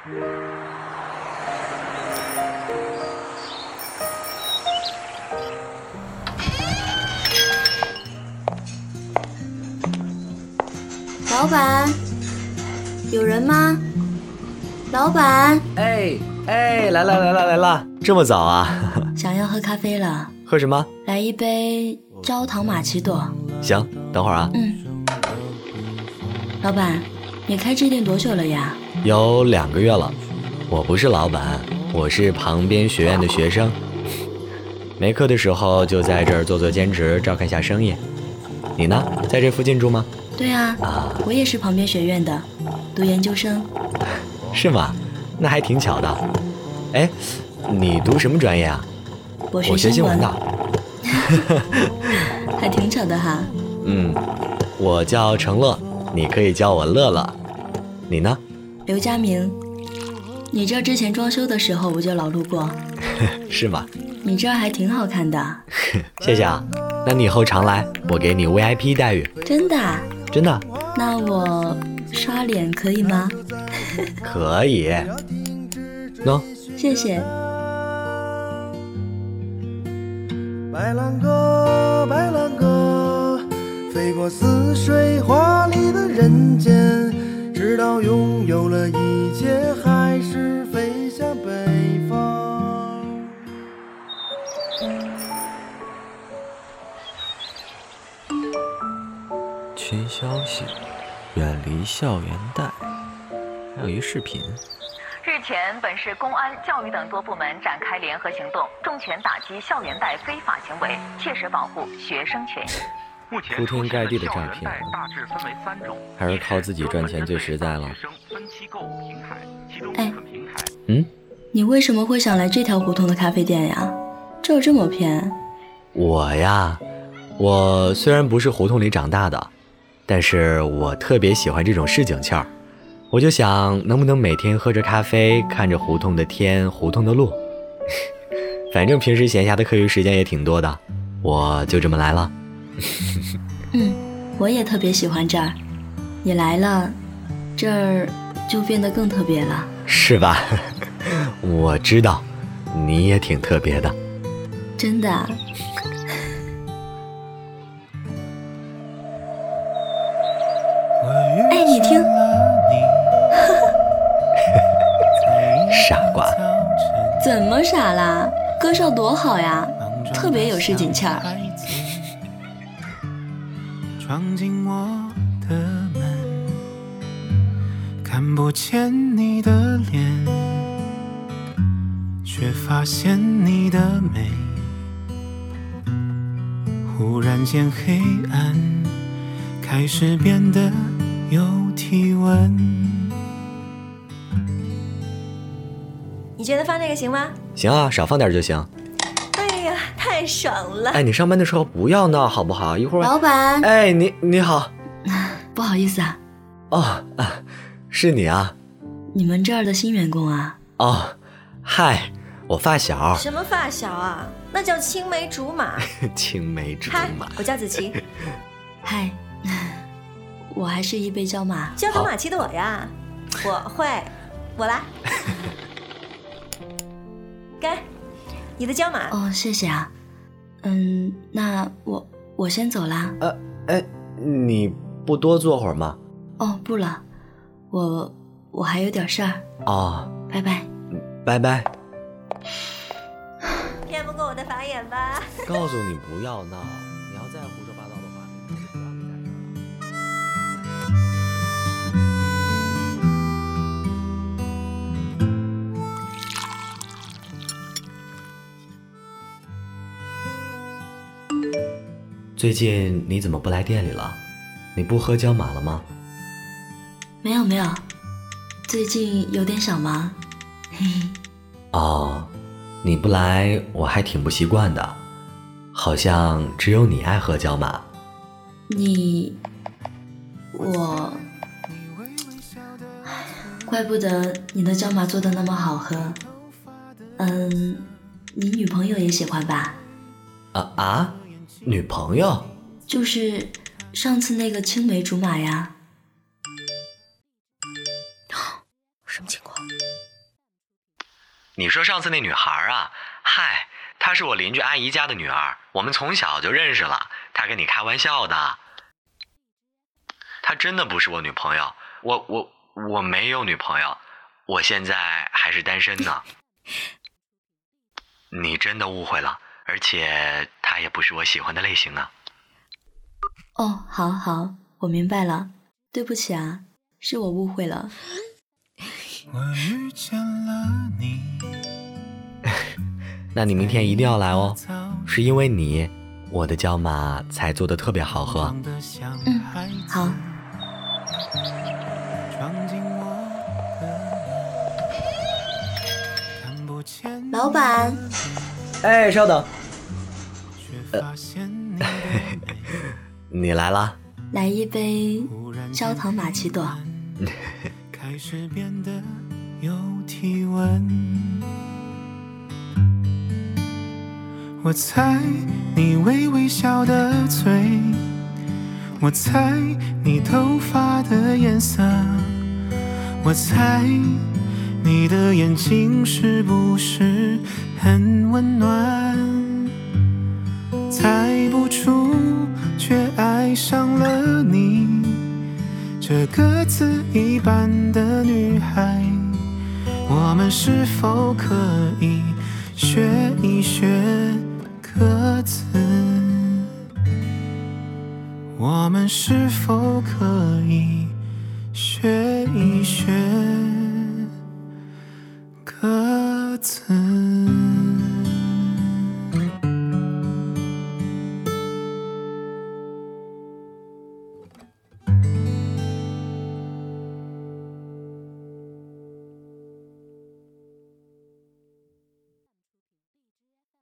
老板，有人吗？老板，哎哎，来了来了来了，这么早啊？想要喝咖啡了，喝什么？来一杯焦糖玛奇朵。行，等会儿啊。嗯。老板，你开这店多久了呀？有两个月了。我不是老板，我是旁边学院的学生。没课的时候就在这儿做做兼职，照看下生意。你呢？在这附近住吗？对啊，我也是旁边学院的，读研究生。是吗？那还挺巧的。哎，你读什么专业啊？我学新闻的。还挺巧的哈。嗯，我叫程乐，你可以叫我乐乐。你呢？刘佳明。你这之前装修的时候我就老路过。是吗？你这还挺好看的。谢谢啊。那你以后常来，我给你 VIP 待遇。真的？真的。那我刷脸可以吗？可以。喏，谢谢。白兰鸽，白兰鸽，飞过似水华丽的人间，直到拥有了一切，还是飞向北方。群消息，远离校园贷。还有一视频。日前，本市公安、教育等多部门展开联合行动，重拳打击校园贷非法行为，切实保护学生权益。铺天盖地的诈骗，还是靠自己赚钱最实在了。哎，嗯，你为什么会想来这条胡同的咖啡店呀？这儿这么偏。我呀，我虽然不是胡同里长大的，但是我特别喜欢这种市井气儿。我就想，能不能每天喝着咖啡，看着胡同的天，胡同的路。反正平时闲暇的课余时间也挺多的，我就这么来了。嗯，我也特别喜欢这儿，你来了，这儿就变得更特别了，是吧？我知道，你也挺特别的，真的。哎，你听。傻瓜怎么傻啦？歌声多好呀，特别有市井气儿。闯进我的门，看不见你的脸，却发现你的美。忽然间，黑暗开始变得有体温。你觉得放这个行吗？行啊，少放点就行。太爽了！哎，你上班的时候不要闹好不好？一会儿。老板。哎，你你好。不好意思啊。哦，是你啊。你们这儿的新员工啊？哦，嗨，我发小。什么发小啊？那叫青梅竹马。青梅竹马。我叫子琪。嗨，我还是一杯椒马。焦糖玛奇朵呀，我会，我来。该，你的椒马哦，谢谢啊，嗯，那我我先走啦。呃，哎，你不多坐会儿吗？哦，不了，我我还有点事儿。哦，拜拜，拜拜。骗不过我的法眼吧？告诉你不要闹。最近你怎么不来店里了？你不喝焦马了吗？没有没有，最近有点小忙。嘿嘿。哦，你不来我还挺不习惯的，好像只有你爱喝焦马。你，我，怪不得你的焦马做的那么好喝。嗯，你女朋友也喜欢吧？啊啊！女朋友，就是上次那个青梅竹马呀。什么情况？你说上次那女孩啊？嗨，她是我邻居阿姨家的女儿，我们从小就认识了。她跟你开玩笑的。她真的不是我女朋友，我我我没有女朋友，我现在还是单身呢。你真的误会了，而且她也不是我喜欢的类型啊。哦，好好，我明白了，对不起啊，是我误会了。我遇见了你，那你明天一定要来哦，是因为你，我的椒麻才做的特别好喝。嗯，好。老板，哎，稍等。你来啦。来一杯焦糖玛奇朵。开始变得有体温。我猜你微微笑的嘴，我猜你头发的颜色，我猜你的眼睛是不是很温暖？猜不出，却爱上了你。这鸽子一般的女孩，我们是否可以学一学歌词？我们是否可以学一学歌词？